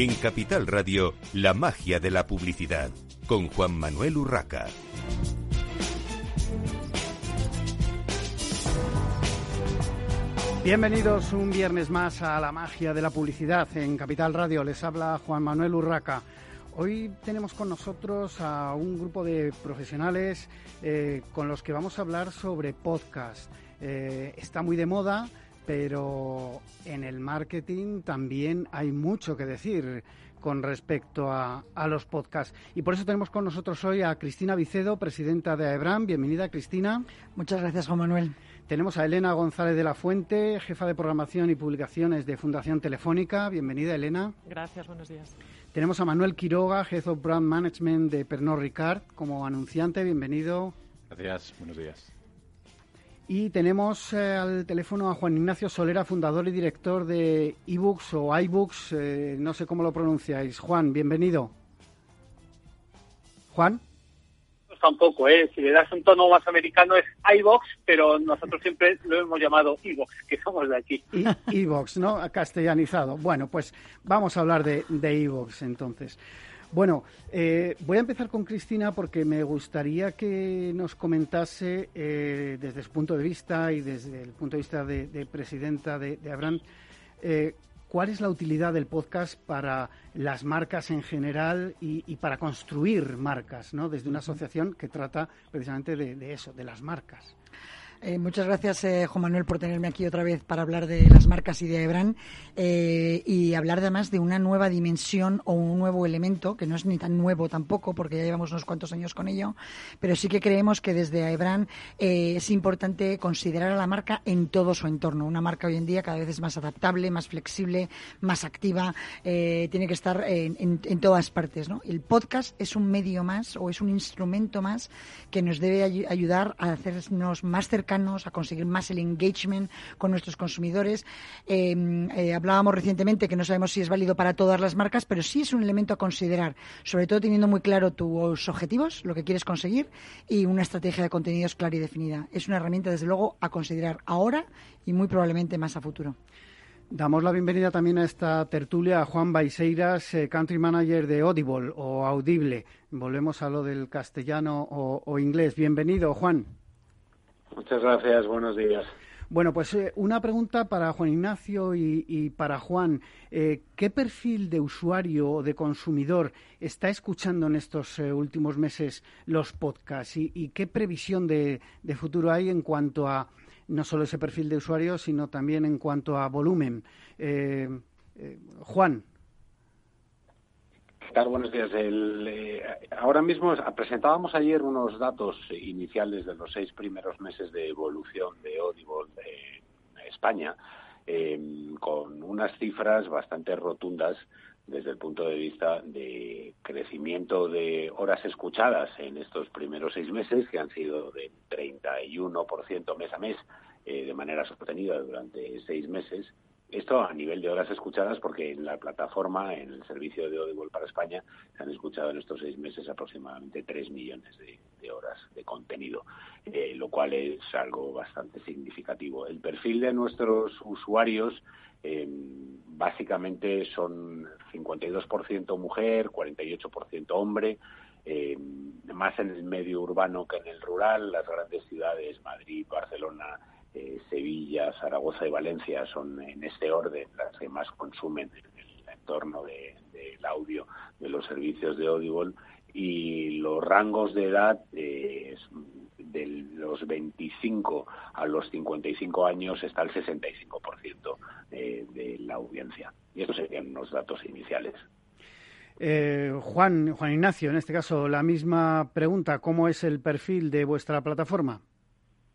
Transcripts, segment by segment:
En Capital Radio, la magia de la publicidad, con Juan Manuel Urraca. Bienvenidos un viernes más a la magia de la publicidad en Capital Radio. Les habla Juan Manuel Urraca. Hoy tenemos con nosotros a un grupo de profesionales eh, con los que vamos a hablar sobre podcast. Eh, está muy de moda, pero en el marketing también hay mucho que decir con respecto a, los podcasts. Y por eso tenemos con nosotros hoy a Cristina Vicedo, presidenta de AEBRAM. Bienvenida, Cristina. Muchas gracias, Juan Manuel. Tenemos a Elena González de la Fuente, jefa de programación y publicaciones de Fundación Telefónica. Bienvenida, Elena. Gracias, buenos días. Tenemos a Manuel Quiroga, Head of Brand Management de Pernod Ricard, como anunciante. Bienvenido. Gracias, buenos días. Y tenemos eh, al teléfono a Juan Ignacio Solera, fundador y director de eBooks o iBooks, eh, no sé cómo lo pronunciáis. Juan, bienvenido. Juan. Tampoco, ¿eh? Si le das un tono más americano es iBox, pero nosotros siempre lo hemos llamado eBooks, que somos de aquí. eBooks, ¿no? Castellanizado. Bueno, pues vamos a hablar de, de eBooks entonces. Bueno, eh, voy a empezar con Cristina porque me gustaría que nos comentase eh, desde su punto de vista y desde el punto de vista de, presidenta de, de Abraham, eh, cuál es la utilidad del podcast para las marcas en general y, para construir marcas, ¿no? Desde una asociación que trata precisamente de eso, de las marcas. Eh, muchas gracias, eh, Juan Manuel, por tenerme aquí otra vez para hablar de las marcas y de Ebran eh, y hablar además de una nueva dimensión o un nuevo elemento, que no es ni tan nuevo tampoco, porque ya llevamos unos cuantos años con ello, pero sí que creemos que desde Ebran es importante considerar a la marca en todo su entorno. Una marca hoy en día cada vez es más adaptable, más flexible, más activa, tiene que estar en, todas partes. ¿no? El podcast es un medio más o es un instrumento más que nos debe ayudar a hacernos más cercanos a conseguir más el engagement con nuestros consumidores. Em, eh, hablábamos recientemente que no sabemos si es válido para todas las marcas, pero sí es un elemento a considerar, sobre todo teniendo muy claro tus objetivos, lo que quieres conseguir y una estrategia de contenidos clara y definida. Es una herramienta, desde luego, a considerar ahora y muy probablemente más a futuro. Damos la bienvenida también a esta tertulia a Juan Baiseiras, eh, Country Manager de Audible o Audible. Volvemos a lo del castellano o inglés. Bienvenido, Juan. Muchas gracias, buenos días. Bueno, pues eh, una pregunta para Juan Ignacio y, para Juan. Eh, ¿Qué perfil de usuario o de consumidor está escuchando en estos eh, últimos meses los podcasts y, qué previsión de, futuro hay en cuanto a no solo ese perfil de usuario, sino también en cuanto a volumen? Juan. Buenos días. Eh, ahora mismo presentábamos ayer unos datos iniciales de los seis primeros meses de evolución de Audible en España, em, con unas cifras bastante rotundas desde el punto de vista de crecimiento de horas escuchadas en estos primeros seis meses, que han sido de 31% mes a mes eh, de manera sostenida durante seis meses, esto a nivel de horas escuchadas, porque en la plataforma, en el servicio de Audible para España, se han escuchado en estos seis meses aproximadamente tres millones de, horas de contenido, eh, lo cual es algo bastante significativo. El perfil de nuestros usuarios eh, básicamente son 52% mujer, 48% hombre, eh, más en el medio urbano que en el rural, las grandes ciudades, Madrid, Barcelona, eh, Sevilla, Zaragoza y Valencia son en este orden las que más consumen en el entorno del audio de los servicios de Audible y los rangos de edad eh, de los 25 a los 55 años está el 65% de, de la audiencia. Y estos serían los datos iniciales. Eh, Juan, Juan Ignacio, en este caso, la misma pregunta. ¿Cómo es el perfil de vuestra plataforma?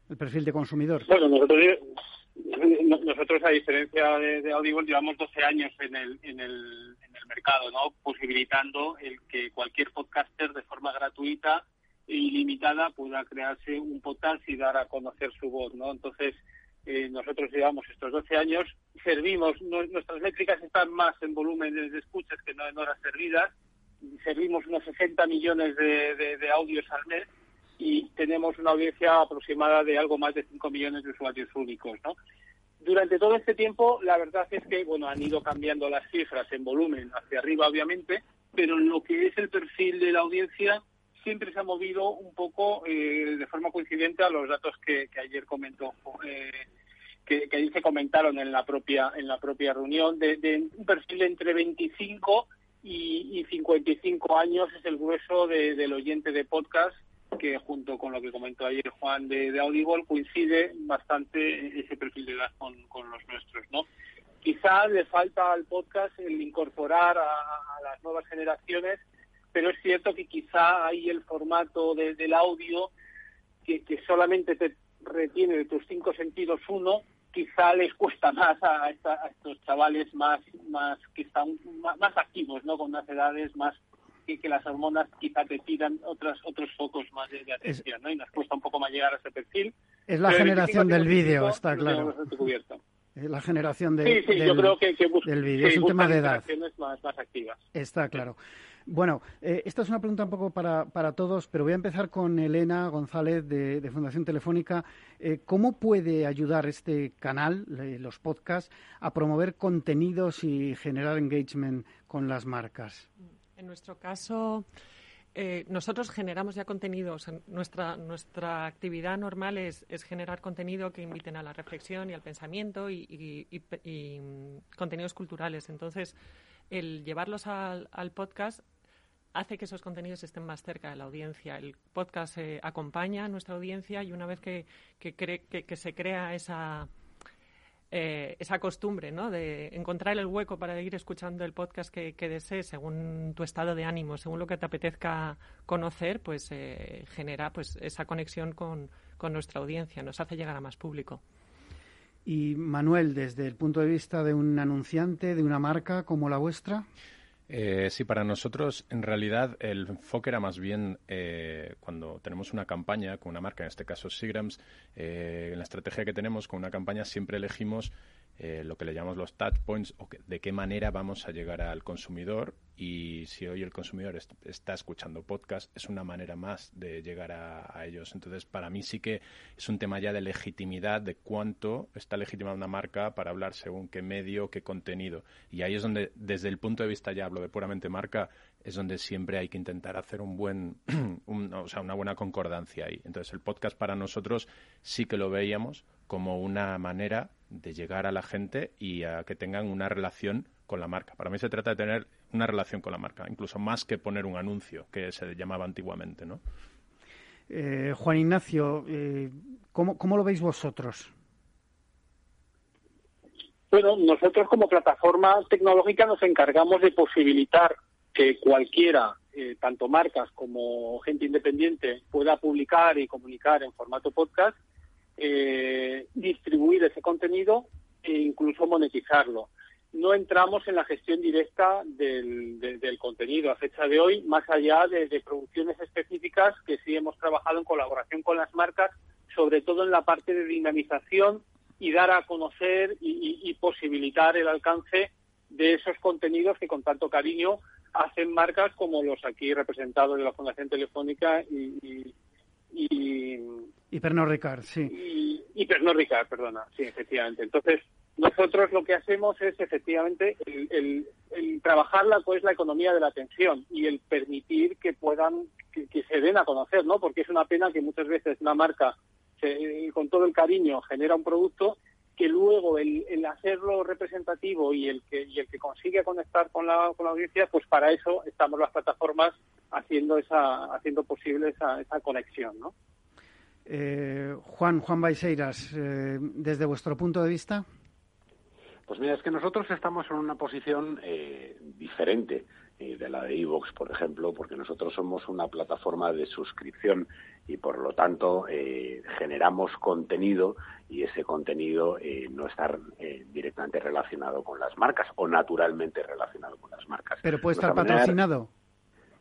El perfil de consumidor? Bueno, nosotros, eh, nosotros a diferencia de, Audible, llevamos 12 años en el, en el, mercado, ¿no? Posibilitando el que cualquier podcaster de forma gratuita e ilimitada pueda crearse un podcast y dar a conocer su voz, ¿no? Entonces, eh, nosotros llevamos estos 12 años, servimos, nuestras métricas están más en volúmenes de escuchas que no en horas servidas, servimos unos 60 millones de audios al mes y tenemos una audiencia aproximada de algo más de 5 millones de usuarios únicos. ¿no? durante todo este tiempo, la verdad es que, bueno, han ido cambiando las cifras en volumen hacia arriba, obviamente, pero en lo que es el perfil de la audiencia siempre se ha movido un poco eh, de forma coincidente a los datos que, ayer comentó. Eh, que, que se comentaron en la propia en la propia reunión de, un perfil entre 25 y, y 55 años es el grueso del oyente de podcast que junto con lo que comentó ayer Juan de, de Audible coincide bastante ese perfil de edad con, los nuestros, ¿no? Quizá le falta al podcast el incorporar a, las nuevas generaciones, pero es cierto que quizá ahí el formato del audio que, que solamente te retiene de tus cinco sentidos uno, quizá les cuesta más a, estos chavales más más que están más, activos, ¿no? Con unas edades más que, que las hormonas quizá te tiran otros otros focos más de, atención, ¿no? Y nos cuesta un poco más llegar a ese perfil. Es la generación del vídeo, está claro. Es la generación de, sí, sí, del, yo creo que, del vídeo. es un tema de edad. Más, más activas. Está claro. Bueno, eh, esta es una pregunta un poco para, para, todos, pero voy a empezar con Elena González de, Fundación Telefónica. Eh, ¿Cómo puede ayudar este canal, los podcasts, a promover contenidos y generar engagement con las marcas? En nuestro caso, eh, nosotros generamos ya contenidos. Nuestra, nuestra actividad normal es, generar contenido que inviten a la reflexión y al pensamiento y, mm, contenidos culturales. Entonces, el llevarlos al, podcast hace que esos contenidos estén más cerca de la audiencia. El podcast eh, acompaña a nuestra audiencia y una vez que, que, se crea esa, eh, esa costumbre ¿no? de encontrar el hueco para ir escuchando el podcast que, que desees según tu estado de ánimo, según lo que te apetezca conocer, pues eh, genera pues esa conexión con, con nuestra audiencia, nos hace llegar a más público. Y Manuel, desde el punto de vista de un anunciante, de una marca como la vuestra. Eh, sí, para nosotros en realidad el enfoque era más bien eh, cuando tenemos una campaña con una marca, en este caso Sigrams, eh, en la estrategia que tenemos con una campaña siempre elegimos eh, lo que le llamamos los touch points o de qué manera vamos a llegar al consumidor y si hoy el consumidor está escuchando podcast es una manera más de llegar a, ellos. Entonces, para mí sí que es un tema ya de legitimidad, de cuánto está legitimada una marca para hablar según qué medio, qué contenido. Y ahí es donde, desde el punto de vista ya hablo de puramente marca, es donde siempre hay que intentar hacer un buen, o sea, una buena concordancia ahí. Entonces, el podcast para nosotros sí que lo veíamos como una manera de llegar a la gente y a que tengan una relación con la marca. Para mí se trata de tener una relación con la marca, incluso más que poner un anuncio, que se llamaba antiguamente, ¿no? Eh, Juan Ignacio, eh, ¿cómo, ¿cómo lo veis vosotros? Bueno, nosotros como plataforma tecnológica nos encargamos de posibilitar que cualquiera, eh, tanto marcas como gente independiente, pueda publicar y comunicar en formato podcast eh, distribuir ese contenido e incluso monetizarlo. No entramos en la gestión directa del, contenido a fecha de hoy, más allá de, producciones específicas que sí hemos trabajado en colaboración con las marcas, sobre todo en la parte de dinamización y dar a conocer y, posibilitar el alcance de esos contenidos que con tanto cariño hacen marcas como los aquí representados de la Fundación Telefónica y, y, y Pernod Ricard, sí. Y, y Pernod perdona, sí, efectivamente. Entonces, nosotros lo que hacemos es efectivamente el, trabajar la, pues, la economía de la atención y el permitir que puedan, que, se den a conocer, ¿no? Porque es una pena que muchas veces una marca, con todo el cariño, genera un producto que luego el, hacerlo representativo y el que el que consigue conectar con la, con la audiencia, pues para eso estamos las plataformas haciendo esa haciendo posible esa, esa conexión, ¿no? Eh, Juan, Juan Baiseiras, eh, desde vuestro punto de vista. Pues mira, es que nosotros estamos en una posición eh, diferente de la de Evox, por ejemplo, porque nosotros somos una plataforma de suscripción y por lo tanto generamos contenido y ese contenido no está directamente relacionado con las marcas o naturalmente relacionado con las marcas. Pero puede estar patrocinado.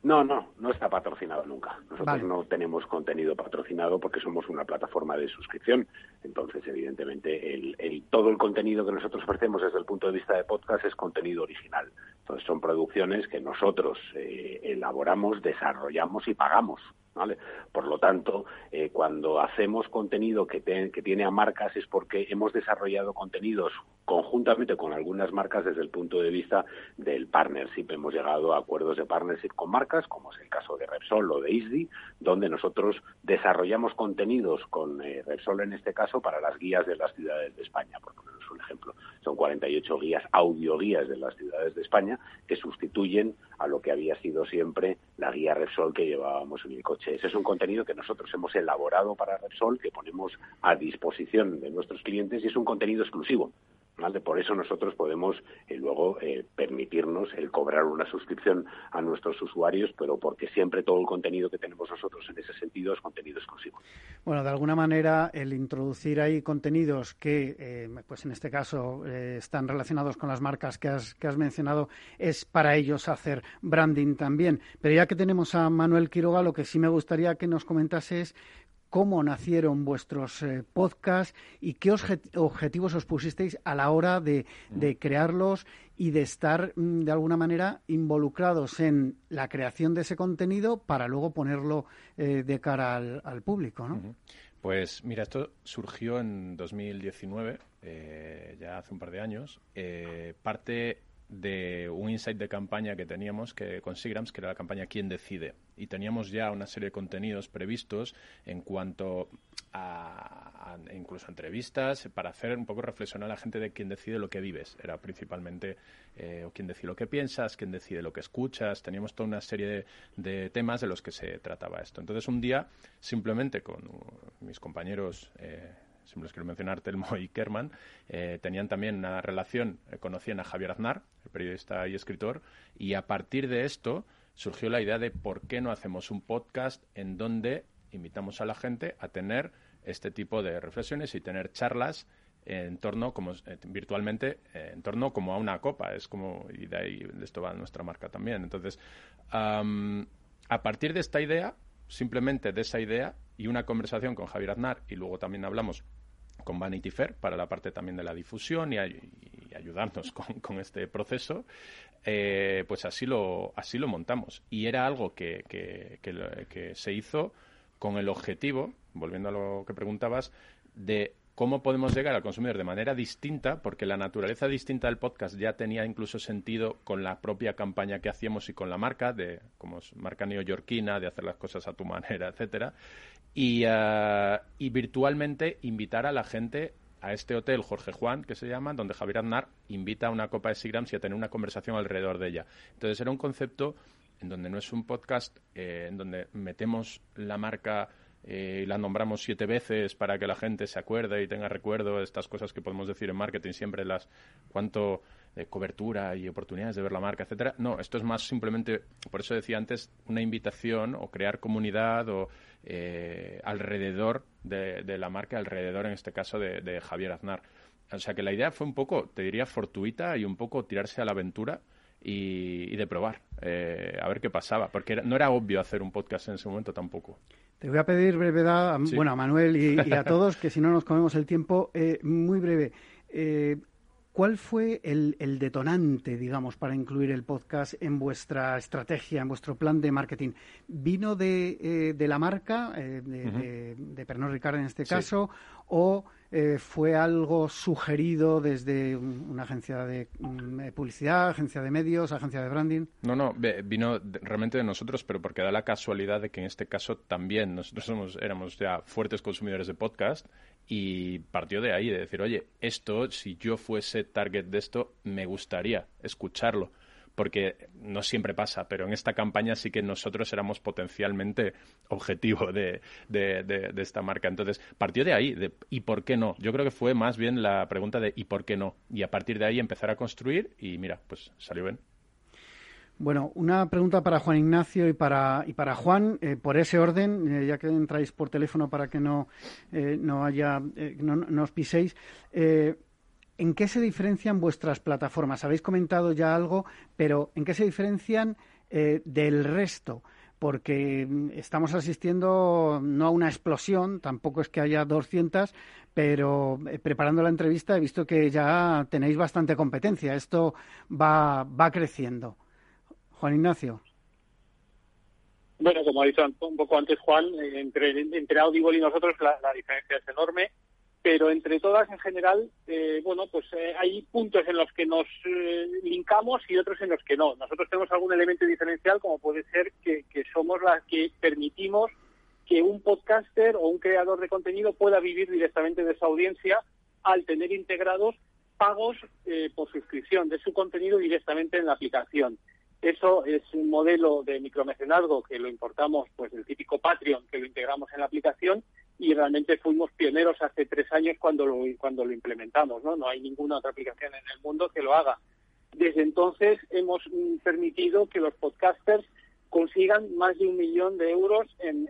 No, no, no está patrocinado nunca. Nosotros no tenemos contenido patrocinado porque somos una plataforma de suscripción. Entonces, evidentemente, el, todo el contenido que nosotros ofrecemos desde el punto de vista de podcast es contenido original. Entonces, son producciones que nosotros eh, elaboramos, desarrollamos y pagamos ¿vale? Por lo tanto, eh, cuando hacemos contenido que, que tiene a marcas es porque hemos desarrollado contenidos conjuntamente con algunas marcas desde el punto de vista del partnership. Hemos llegado a acuerdos de partnership con marcas, como es el caso de Repsol o de ISDI, donde nosotros desarrollamos contenidos con eh, Repsol en este caso para las guías de las ciudades de España, por ponernos un ejemplo. Son 48 guías, audioguías de las ciudades de España que sustituyen a lo que había sido siempre la guía Repsol que llevábamos en el coche. Ese es un contenido que nosotros hemos elaborado para Repsol, que ponemos a disposición de nuestros clientes y es un contenido exclusivo. Por eso nosotros podemos eh, luego eh, permitirnos el cobrar una suscripción a nuestros usuarios, pero porque siempre todo el contenido que tenemos nosotros en ese sentido es contenido exclusivo. Bueno, de alguna manera el introducir ahí contenidos que, eh, pues en este caso, están relacionados con las marcas que has, que has mencionado, es para ellos hacer branding también. Pero ya que tenemos a Manuel Quiroga, lo que sí me gustaría que nos comentase es cómo nacieron vuestros eh, podcasts y qué objetivos os pusisteis a la hora de, crearlos y de estar mm, de alguna manera involucrados en la creación de ese contenido para luego ponerlo eh, de cara al, público. ¿no? Pues mira, esto surgió en 2019, eh, ya hace un par de años. parte de un insight de campaña que teníamos que, con Sigrams, que era la campaña ¿Quién decide? Y teníamos ya una serie de contenidos previstos en cuanto a, incluso entrevistas para hacer un poco reflexionar a la gente de quién decide lo que vives. Era principalmente eh, quién decide lo que piensas, quién decide lo que escuchas. Teníamos toda una serie de, temas de los que se trataba esto. Entonces un día, simplemente con mis compañeros... Eh, siempre les quiero mencionar, Telmo y Kerman, eh, tenían también una relación, eh, conocían a Javier Aznar, el periodista y escritor, y a partir de esto surgió la idea de por qué no hacemos un podcast en donde invitamos a la gente a tener este tipo de reflexiones y tener charlas en torno como eh, virtualmente en torno como a una copa. Es como y de ahí de esto va nuestra marca también. Entonces a partir de esta idea simplemente de esa idea y una conversación con Javier Aznar y luego también hablamos con Vanity Fair para la parte también de la difusión y, ayudarnos con, este proceso, eh, pues así lo, así lo montamos. Y era algo que, que, que se hizo con el objetivo, volviendo a lo que preguntabas, de cómo podemos llegar al consumidor de manera distinta, porque la naturaleza distinta del podcast ya tenía incluso sentido con la propia campaña que hacíamos y con la marca, de como es marca neoyorquina, de hacer las cosas a tu manera, etcétera, y, eh, y virtualmente invitar a la gente a este hotel Jorge Juan, que se llama, donde Javier Aznar invita a una copa de Sigrams y a tener una conversación alrededor de ella. Entonces era un concepto en donde no es un podcast eh, en donde metemos la marca eh, la nombramos siete veces para que la gente se acuerde y tenga recuerdo de estas cosas que podemos decir en marketing siempre las cuánto de cobertura y oportunidades de ver la marca, etcétera. No, esto es más simplemente, por eso decía antes, una invitación o crear comunidad o eh, alrededor de, la marca, alrededor en este caso de, Javier Aznar. O sea que la idea fue un poco, te diría, fortuita y un poco tirarse a la aventura y, de probar, eh, a ver qué pasaba, porque no era obvio hacer un podcast en ese momento tampoco. Te voy a pedir brevedad, bueno, a Manuel y, a todos, que si no nos comemos el tiempo, eh, muy breve. Eh, ¿Cuál fue el, detonante, digamos, para incluir el podcast en vuestra estrategia, en vuestro plan de marketing? ¿Vino de, la marca, de, de, Pernod Ricard en este caso, o eh, fue algo sugerido desde una agencia de mm, publicidad, agencia de medios, agencia de branding? No, no, vino realmente de nosotros, pero porque da la casualidad de que en este caso también nosotros somos, éramos ya fuertes consumidores de podcast y partió de ahí, de decir, oye, esto, si yo fuese target de esto, me gustaría escucharlo porque no siempre pasa, pero en esta campaña sí que nosotros éramos potencialmente objetivo de, de, esta marca. Entonces, partió de ahí, de ¿y por qué no? Yo creo que fue más bien la pregunta de ¿y por qué no? Y a partir de ahí empezar a construir y mira, pues salió bien. Bueno, una pregunta para Juan Ignacio y para, y para Juan, eh, por ese orden, eh, ya que entráis por teléfono para que no, eh, no haya, no, no, os piséis. ¿En qué se diferencian vuestras plataformas? Habéis comentado ya algo, pero ¿en qué se diferencian eh, del resto? Porque mm, estamos asistiendo no a una explosión, tampoco es que haya 200, pero eh, preparando la entrevista he visto que ya tenéis bastante competencia. Esto va, va creciendo. Juan Ignacio. Bueno, como ha dicho un poco antes Juan, eh, entre, entre Audible y nosotros la, diferencia es enorme, pero entre todas en general, eh, bueno, pues eh, hay puntos en los que nos linkamos y otros en los que no. Nosotros tenemos algún elemento diferencial, como puede ser que, que somos las que permitimos que un podcaster o un creador de contenido pueda vivir directamente de esa audiencia al tener integrados pagos por suscripción de su contenido directamente en la aplicación. Eso es un modelo de micromecenazgo que lo importamos, pues el típico Patreon, que lo integramos en la aplicación y realmente fuimos pioneros hace tres años cuando lo, cuando lo implementamos, ¿no? No hay ninguna otra aplicación en el mundo que lo haga. Desde entonces hemos mm, permitido que los podcasters consigan más de un millón de euros en,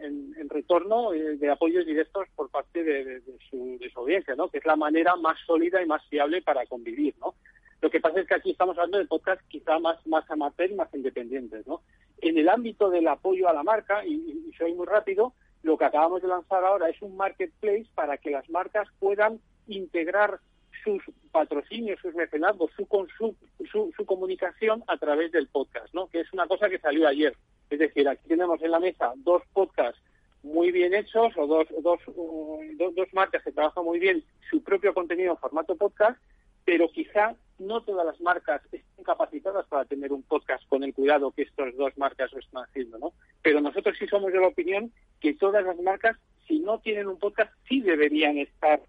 retorno eh, de apoyos directos por parte de, su, de, su, audiencia, ¿no? Que es la manera más sólida y más fiable para convivir, ¿no? Lo que pasa es que aquí estamos hablando de podcast quizá más, más amateur y más independientes, ¿no? En el ámbito del apoyo a la marca, y, soy muy rápido, lo que acabamos de lanzar ahora es un marketplace para que las marcas puedan integrar sus patrocinios, sus mecenazgos, su, su, su, comunicación a través del podcast, ¿no? Que es una cosa que salió ayer. Es decir, aquí tenemos en la mesa dos podcasts muy bien hechos o dos, dos, dos, dos marcas que trabajan muy bien su propio contenido en formato podcast pero quizá no todas las marcas estén capacitadas para tener un podcast con el cuidado que estas dos marcas lo están haciendo, ¿no? Pero nosotros sí somos de la opinión que todas las marcas, si no tienen un podcast, sí deberían estar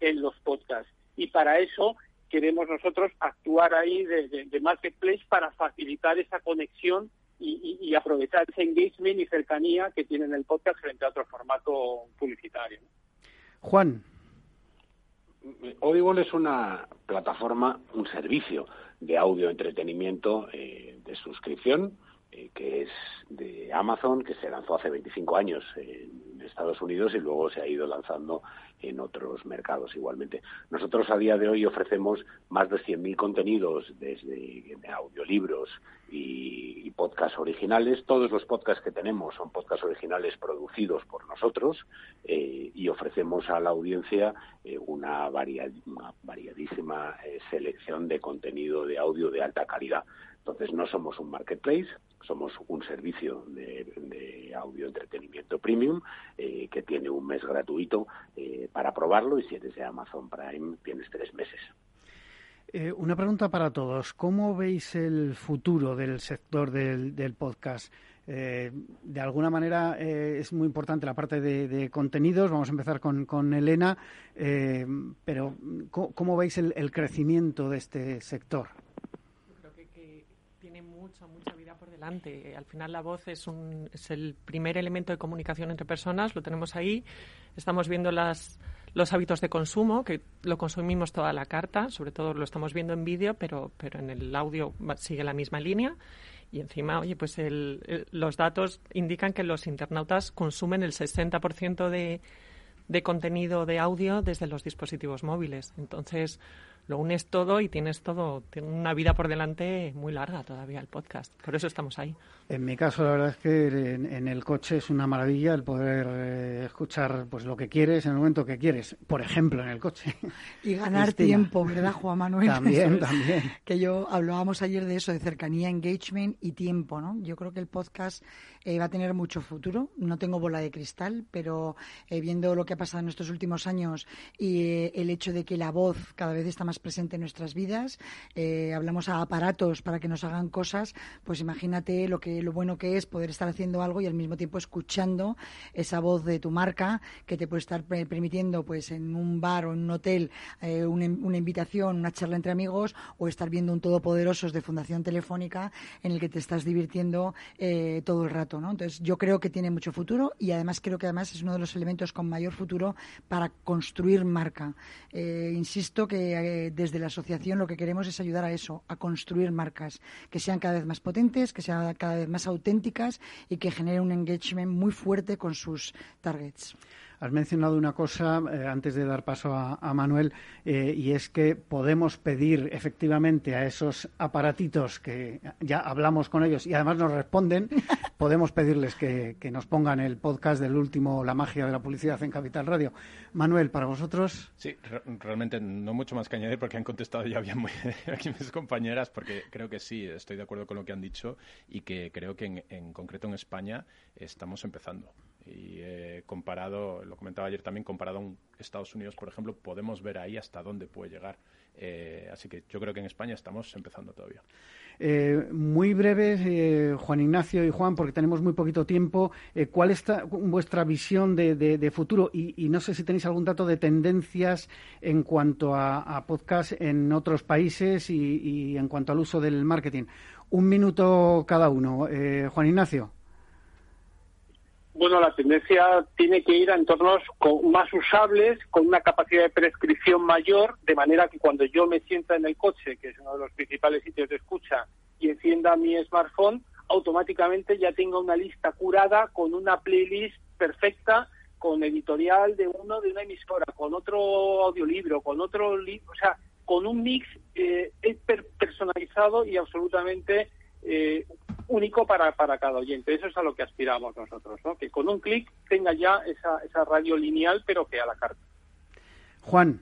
en los podcasts. Y para eso queremos nosotros actuar ahí de, marketplace para facilitar esa conexión y, aprovechar ese engagement y cercanía que tienen el podcast frente a otro formato publicitario. Juan, Audible es una plataforma, un servicio de audio entretenimiento eh, de suscripción eh, que es de Amazon, que se lanzó hace 25 años en Estados Unidos y luego se ha ido lanzando en otros mercados igualmente. Nosotros a día de hoy ofrecemos más de 100.000 contenidos desde audiolibros y, podcasts originales. Todos los podcasts que tenemos son podcasts originales producidos por nosotros eh, y ofrecemos a la audiencia eh, una, variadísima selección de contenido de audio de alta calidad. Entonces no somos un marketplace, somos un servicio de, audio entretenimiento premium eh, que tiene un mes gratuito eh, para probarlo y si eres de Amazon Prime tienes tres meses. Eh, una pregunta para todos. ¿Cómo veis el futuro del sector del, podcast? de alguna manera es muy importante la parte de, contenidos. Vamos a empezar con, Elena. pero ¿cómo, veis el, crecimiento de este sector? mucha, mucha vida por delante. Al final la voz es, un, es el primer elemento de comunicación entre personas, lo tenemos ahí. Estamos viendo las, los hábitos de consumo, que lo consumimos toda la carta, sobre todo lo estamos viendo en vídeo, pero, pero en el audio sigue la misma línea. Y encima, oye, pues el, los datos indican que los internautas consumen el 60% de, de contenido de audio desde los dispositivos móviles. Entonces, lo unes todo y tienes todo, una vida por delante muy larga todavía el podcast. Por eso estamos ahí. En mi caso, la verdad es que en, el coche es una maravilla el poder eh, escuchar pues lo que quieres en el momento que quieres. Por ejemplo, en el coche. Y ganar tiempo, ¿verdad, Juan Manuel? También, también. Que yo hablábamos ayer de eso, de cercanía, engagement y tiempo, ¿no? Yo creo que el podcast eh, va a tener mucho futuro. No tengo bola de cristal, pero eh, viendo lo que ha pasado en estos últimos años y el hecho de que la voz cada vez está más presente en nuestras vidas, eh, hablamos a aparatos para que nos hagan cosas, pues imagínate lo que lo bueno que es poder estar haciendo algo y al mismo tiempo escuchando esa voz de tu marca que te puede estar permitiendo pues en un bar o en un hotel eh, una, invitación, una charla entre amigos o estar viendo un Todopoderosos de Fundación Telefónica en el que te estás divirtiendo eh, todo el rato, ¿no? Entonces yo creo que tiene mucho futuro y además creo que además es uno de los elementos con mayor futuro para construir marca. insisto que desde la asociación lo que queremos es ayudar a eso, a construir marcas que sean cada vez más potentes, que sean cada vez más auténticas y que generen un engagement muy fuerte con sus targets. Has mencionado una cosa eh, antes de dar paso a, Manuel, eh, y es que podemos pedir efectivamente a esos aparatitos que ya hablamos con ellos y además nos responden, podemos pedirles que, nos pongan el podcast del último La magia de la publicidad en Capital Radio. Manuel, para vosotros. Sí, realmente no mucho más que añadir porque han contestado ya bien muy aquí mis compañeras, porque creo que sí, estoy de acuerdo con lo que han dicho y que creo que en concreto en España estamos empezando. Y eh, comparado, lo comentaba ayer también, comparado a Estados Unidos, por ejemplo, podemos ver ahí hasta dónde puede llegar. Eh, así que yo creo que en España estamos empezando todavía. Eh, muy breve, Juan Ignacio y Juan, porque tenemos muy poquito tiempo. ¿Cuál es vuestra visión de, futuro? Y, no sé si tenéis algún dato de tendencias en cuanto a, podcast en otros países y, y, en cuanto al uso del marketing. Un minuto cada uno. Juan Ignacio. Bueno, la tendencia tiene que ir a entornos más usables, con una capacidad de prescripción mayor, de manera que cuando yo me sienta en el coche, que es uno de los principales sitios de escucha, y encienda mi smartphone, automáticamente ya tenga una lista curada con una playlist perfecta, con editorial de uno de una emisora, con otro audiolibro, con otro libro, o sea, con un mix eh, personalizado y absolutamente eh, único para, para cada oyente. Eso es a lo que aspiramos nosotros, ¿no? que con un clic tenga ya esa, esa radio lineal, pero que a la carta. Juan.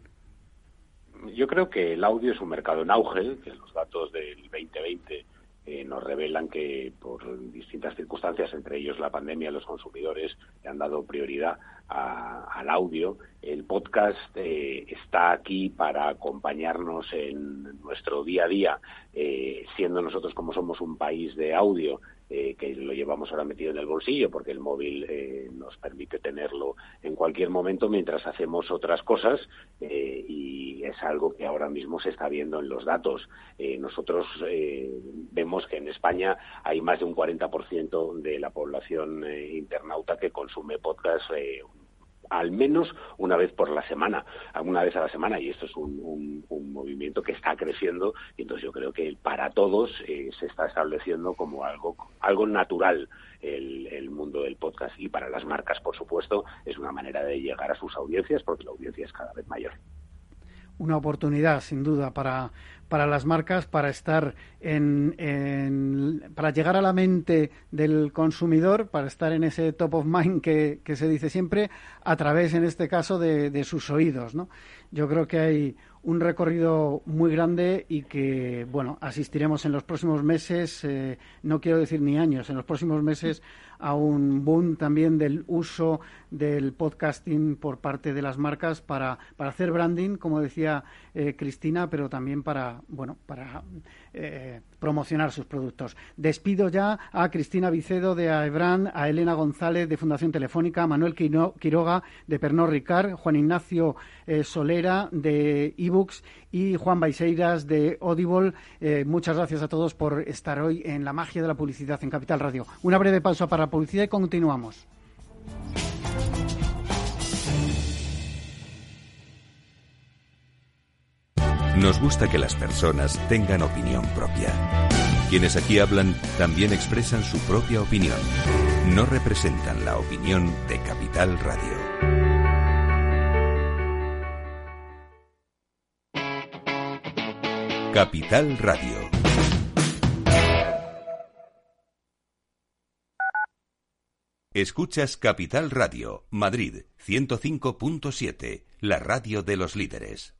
Yo creo que el audio es un mercado en auge, que los datos del 2020 eh, nos revelan que por distintas circunstancias, entre ellos la pandemia, los consumidores le han dado prioridad al audio. El podcast eh, está aquí para acompañarnos en nuestro día a día, eh, siendo nosotros como somos un país de audio eh, que lo llevamos ahora metido en el bolsillo porque el móvil eh, nos permite tenerlo en cualquier momento mientras hacemos otras cosas eh, y es algo que ahora mismo se está viendo en los datos. nosotros vemos que en España hay más de un 40% de la población internauta que consume podcast al menos una vez por la semana, una vez a la semana, y esto es un, movimiento que está creciendo, y entonces yo creo que para todos eh, se está estableciendo como algo, algo natural el, el, mundo del podcast, y para las marcas, por supuesto, es una manera de llegar a sus audiencias, porque la audiencia es cada vez mayor una oportunidad, sin duda, para, para las marcas para estar en, para llegar a la mente del consumidor, para estar en ese top of mind que, se dice siempre, a través, en este caso, de, sus oídos. ¿no? Yo creo que hay un recorrido muy grande y que, bueno, asistiremos en los próximos meses, eh, no quiero decir ni años, en los próximos meses a un boom también del uso del podcasting por parte de las marcas para, para hacer branding, como decía eh, Cristina, pero también para, bueno, para eh, promocionar sus productos. Despido ya a Cristina Vicedo de AEBRAN, a Elena González de Fundación Telefónica, a Manuel Quiroga de Pernod Ricard, Juan Ignacio eh, Solera de eBooks y Juan Baiseiras de Audible. muchas gracias a todos por estar hoy en la magia de la publicidad en Capital Radio. Una breve pausa para la publicidad y continuamos. Nos gusta que las personas tengan opinión propia. Quienes aquí hablan también expresan su propia opinión. No representan la opinión de Capital Radio. Capital Radio. Escuchas Capital Radio, Madrid 105.7, la radio de los líderes.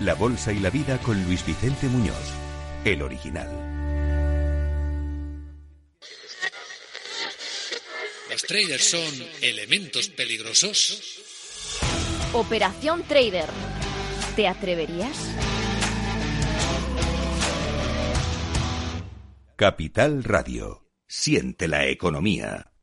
la bolsa y la vida con Luis Vicente Muñoz, el original. ¿Los traders son elementos peligrosos? Operación Trader. ¿Te atreverías? Capital Radio. Siente la economía.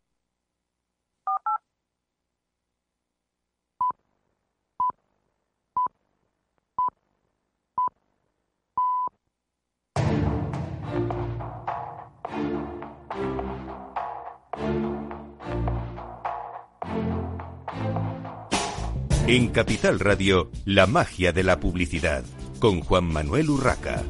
En Capital Radio, la magia de la publicidad, con Juan Manuel Urraca.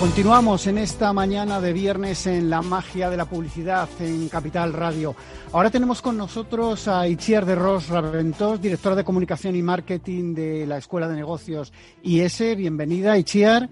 Continuamos en esta mañana de viernes en la magia de la publicidad en Capital Radio. Ahora tenemos con nosotros a Itziar de Ros Raventós, directora de comunicación y marketing de la Escuela de Negocios IS. Bienvenida, Itziar.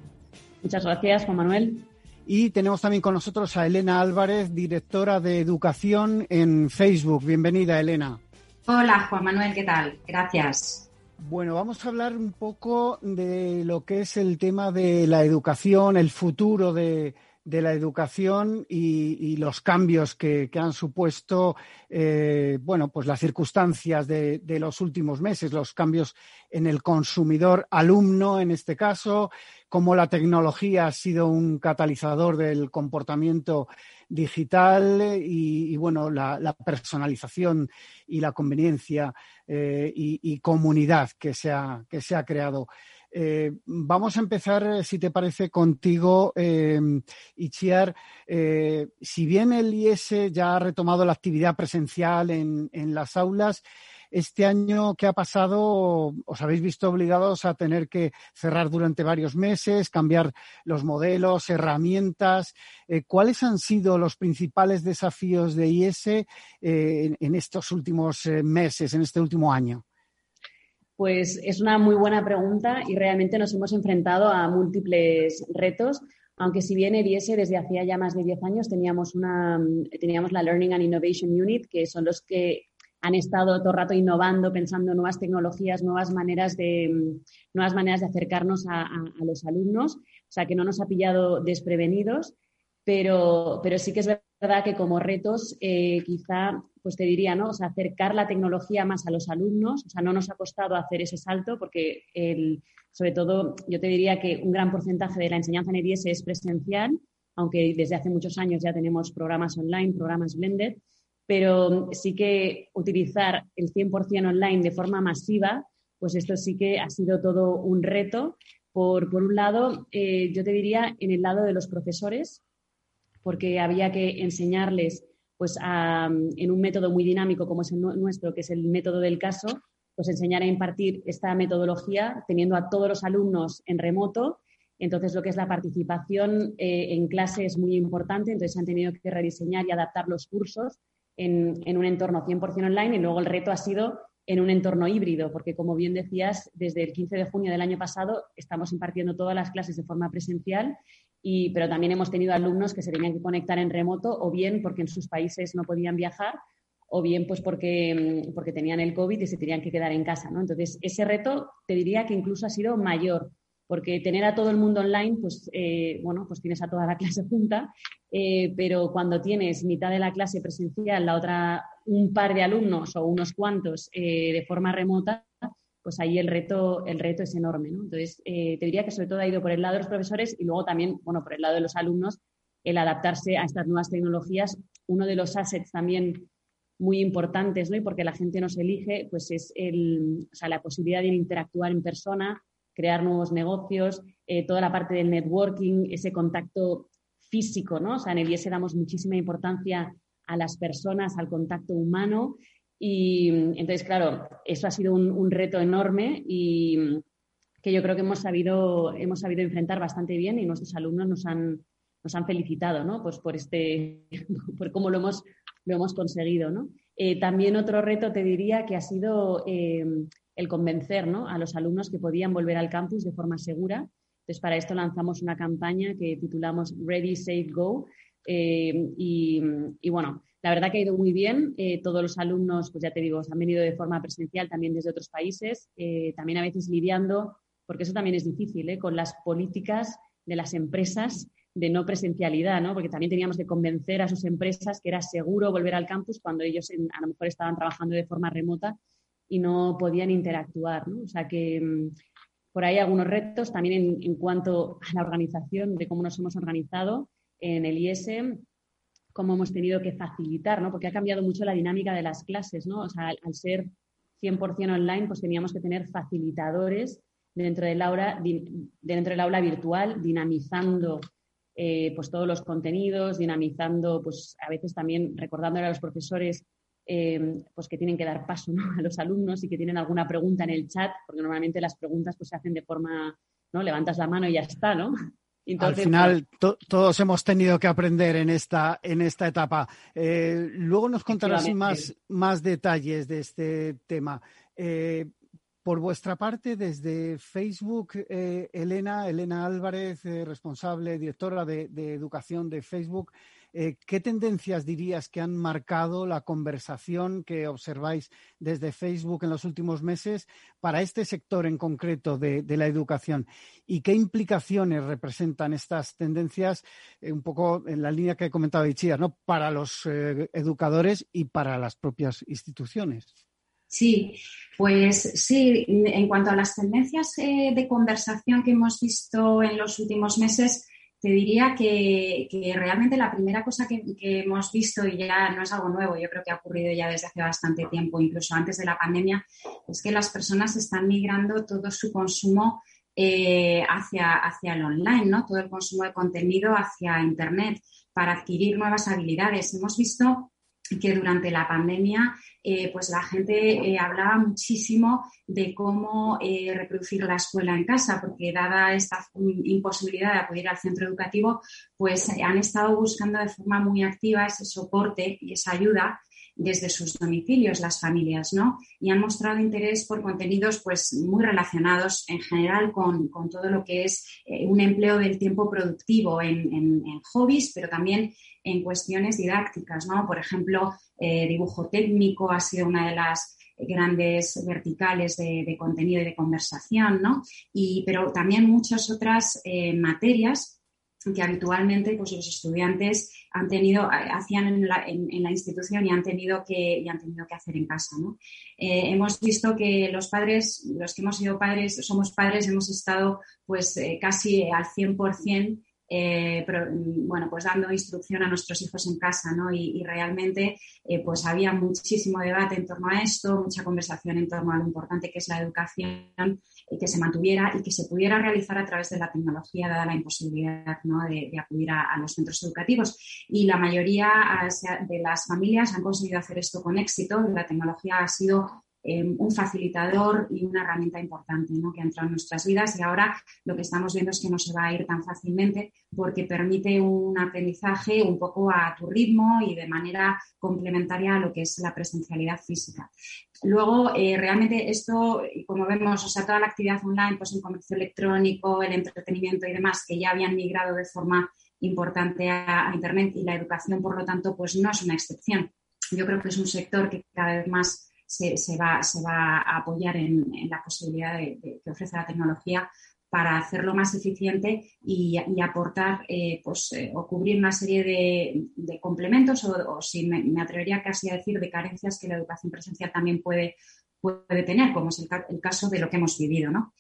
Muchas gracias, Juan Manuel. Y tenemos también con nosotros a Elena Álvarez, directora de educación en Facebook. Bienvenida, Elena. Hola, Juan Manuel, ¿qué tal? Gracias. Bueno, vamos a hablar un poco de lo que es el tema de la educación, el futuro de, la educación y, los cambios que, han supuesto, eh, bueno, pues las circunstancias de, de, los últimos meses, los cambios en el consumidor alumno, en este caso, cómo la tecnología ha sido un catalizador del comportamiento digital y, bueno, la, personalización y la conveniencia eh, y, comunidad que se ha, que se ha creado. Eh, vamos a empezar, si te parece, contigo, eh, Ichiar. Eh, si bien el IS ya ha retomado la actividad presencial en, las aulas, este año que ha pasado os habéis visto obligados a tener que cerrar durante varios meses, cambiar los modelos, herramientas. Eh, ¿Cuáles han sido los principales desafíos de IS eh, en, estos últimos eh, meses, en este último año? Pues es una muy buena pregunta y realmente nos hemos enfrentado a múltiples retos aunque si bien IS desde hacía ya más de 10 años teníamos, una, teníamos la Learning and Innovation Unit, que son los que han estado todo el rato innovando, pensando nuevas tecnologías, nuevas maneras de, nuevas maneras de acercarnos a, los alumnos, o sea, que no nos ha pillado desprevenidos, pero, pero sí que es verdad que como retos, eh, quizá, pues te diría, ¿no? O sea, acercar la tecnología más a los alumnos, o sea, no nos ha costado hacer ese salto porque el, sobre todo, yo te diría que un gran porcentaje de la enseñanza en EDS es presencial, aunque desde hace muchos años ya tenemos programas online, programas blended, pero sí que utilizar el 100% online de forma masiva, pues esto sí que ha sido todo un reto. Por, un lado, eh, yo te diría en el lado de los profesores, porque había que enseñarles pues en un método muy dinámico como es el nuestro, que es el método del caso, pues enseñar a impartir esta metodología teniendo a todos los alumnos en remoto. Entonces, lo que es la participación eh, en clase es muy importante, entonces han tenido que rediseñar y adaptar los cursos en, un entorno 100% online y luego el reto ha sido en un entorno híbrido, porque como bien decías, desde el 15 de junio del año pasado estamos impartiendo todas las clases de forma presencial, y, pero también hemos tenido alumnos que se tenían que conectar en remoto o bien porque en sus países no podían viajar o bien pues porque, mm, porque tenían el COVID y se tenían que quedar en casa. ¿no? Entonces, ese reto te diría que incluso ha sido mayor porque tener a todo el mundo online, pues, eh, bueno, pues tienes a toda la clase junta, eh, pero cuando tienes mitad de la clase presencial, la otra un par de alumnos o unos cuantos eh, de forma remota, pues ahí el reto, el reto es enorme, Entonces, te diría que sobre todo ha ido por el lado de los profesores y luego también, bueno, por el lado de los alumnos, el adaptarse a estas nuevas tecnologías. Uno de los assets también muy importantes, ¿no? Y porque la gente nos elige, pues es el, o sea, la posibilidad de interactuar en persona, crear nuevos negocios, eh, toda la parte del networking, ese contacto físico, ¿no? O sea, en el IES damos muchísima importancia a las personas, al contacto humano. Y entonces, claro, eso ha sido un, reto enorme y que yo creo que hemos sabido, hemos sabido enfrentar bastante bien y nuestros alumnos nos han, nos han felicitado, ¿no? Pues por este, por cómo lo hemos, lo hemos conseguido, ¿no? Eh, también otro reto te diría que ha sido eh, el convencer a los alumnos que podían volver al campus de forma segura. Entonces, para esto lanzamos una campaña que titulamos Ready, Safe, Go. Eh, y, bueno, la verdad que ha ido muy bien. Eh, todos los alumnos, pues ya te digo, han venido de forma presencial también desde otros países, eh, también a veces lidiando, porque eso también es difícil, con las políticas de las empresas de no presencialidad, ¿no? Porque también teníamos que convencer a sus empresas que era seguro volver al campus cuando ellos a lo mejor estaban trabajando de forma remota y no podían interactuar. ¿no? O sea que mm, por ahí algunos retos también en, cuanto a la organización, de cómo nos hemos organizado en el IS, cómo hemos tenido que facilitar, ¿no? porque ha cambiado mucho la dinámica de las clases. ¿no? O sea, al, ser 100% online, pues teníamos que tener facilitadores dentro del aula, dentro del aula virtual, dinamizando eh, pues todos los contenidos, dinamizando, pues a veces también recordándole a los profesores eh, pues que tienen que dar paso a los alumnos y que tienen alguna pregunta en el chat, porque normalmente las preguntas pues, se hacen de forma, ¿no? Levantas la mano y ya está, ¿no? Al final, pues todos hemos tenido que aprender en esta, en esta etapa. Eh, luego nos contarás más, más detalles de este tema. Eh, por vuestra parte, desde Facebook, eh, Elena, Elena Álvarez, responsable, directora de, de, educación de Facebook, eh, ¿Qué tendencias dirías que han marcado la conversación que observáis desde Facebook en los últimos meses para este sector en concreto de, la educación? ¿Y qué implicaciones representan estas tendencias, eh, un poco en la línea que he comentado Ichia, ¿no? para los eh, educadores y para las propias instituciones? Sí, pues sí, en cuanto a las tendencias de conversación que hemos visto en los últimos meses, te diría que, realmente la primera cosa que, hemos visto, y ya no es algo nuevo, yo creo que ha ocurrido ya desde hace bastante tiempo, incluso antes de la pandemia, es que las personas están migrando todo su consumo eh, hacia, hacia el online, ¿no? Todo el consumo de contenido hacia Internet para adquirir nuevas habilidades. Hemos visto que durante la pandemia eh, pues la gente eh, hablaba muchísimo de cómo eh, reproducir la escuela en casa, porque dada esta imposibilidad de acudir al centro educativo, pues han estado buscando de forma muy activa ese soporte y esa ayuda desde sus domicilios las familias, ¿no? Y han mostrado interés por contenidos pues muy relacionados en general con, todo lo que es un empleo del tiempo productivo en, en hobbies, pero también en cuestiones didácticas, ¿no? Por ejemplo, eh, dibujo técnico ha sido una de las grandes verticales de, contenido y de conversación, ¿no? Y, pero también muchas otras eh, materias que habitualmente pues, los estudiantes han tenido, eh, hacían en la, institución y han tenido que, y han tenido que hacer en casa. ¿no? hemos visto que los padres, los que hemos sido padres, somos padres, hemos estado pues casi al 100% eh, bueno, pues dando instrucción a nuestros hijos en casa, ¿no? Y, realmente, eh, pues había muchísimo debate en torno a esto, mucha conversación en torno a lo importante que es la educación, y que se mantuviera y que se pudiera realizar a través de la tecnología, dada la imposibilidad ¿no? de, acudir a, los centros educativos. Y la mayoría de las familias han conseguido hacer esto con éxito. La tecnología ha sido Em, un facilitador y una herramienta importante que ha entrado en nuestras vidas y ahora lo que estamos viendo es que no se va a ir tan fácilmente porque permite un aprendizaje un poco a tu ritmo y de manera complementaria a lo que es la presencialidad física. Luego, eh, realmente esto, como vemos, o sea, toda la actividad online, pues el comercio electrónico, el entretenimiento y demás, que ya habían migrado de forma importante a, a Internet y la educación, por lo tanto, pues no es una excepción. Yo creo que es un sector que cada vez más se, va, a apoyar en, la posibilidad que ofrece la tecnología para hacerlo más eficiente y, aportar eh, pues, eh, o cubrir una serie de, complementos o, si me, atrevería casi a decir de carencias que la educación presencial también puede, tener, como es el, caso de lo que hemos vivido. ¿no?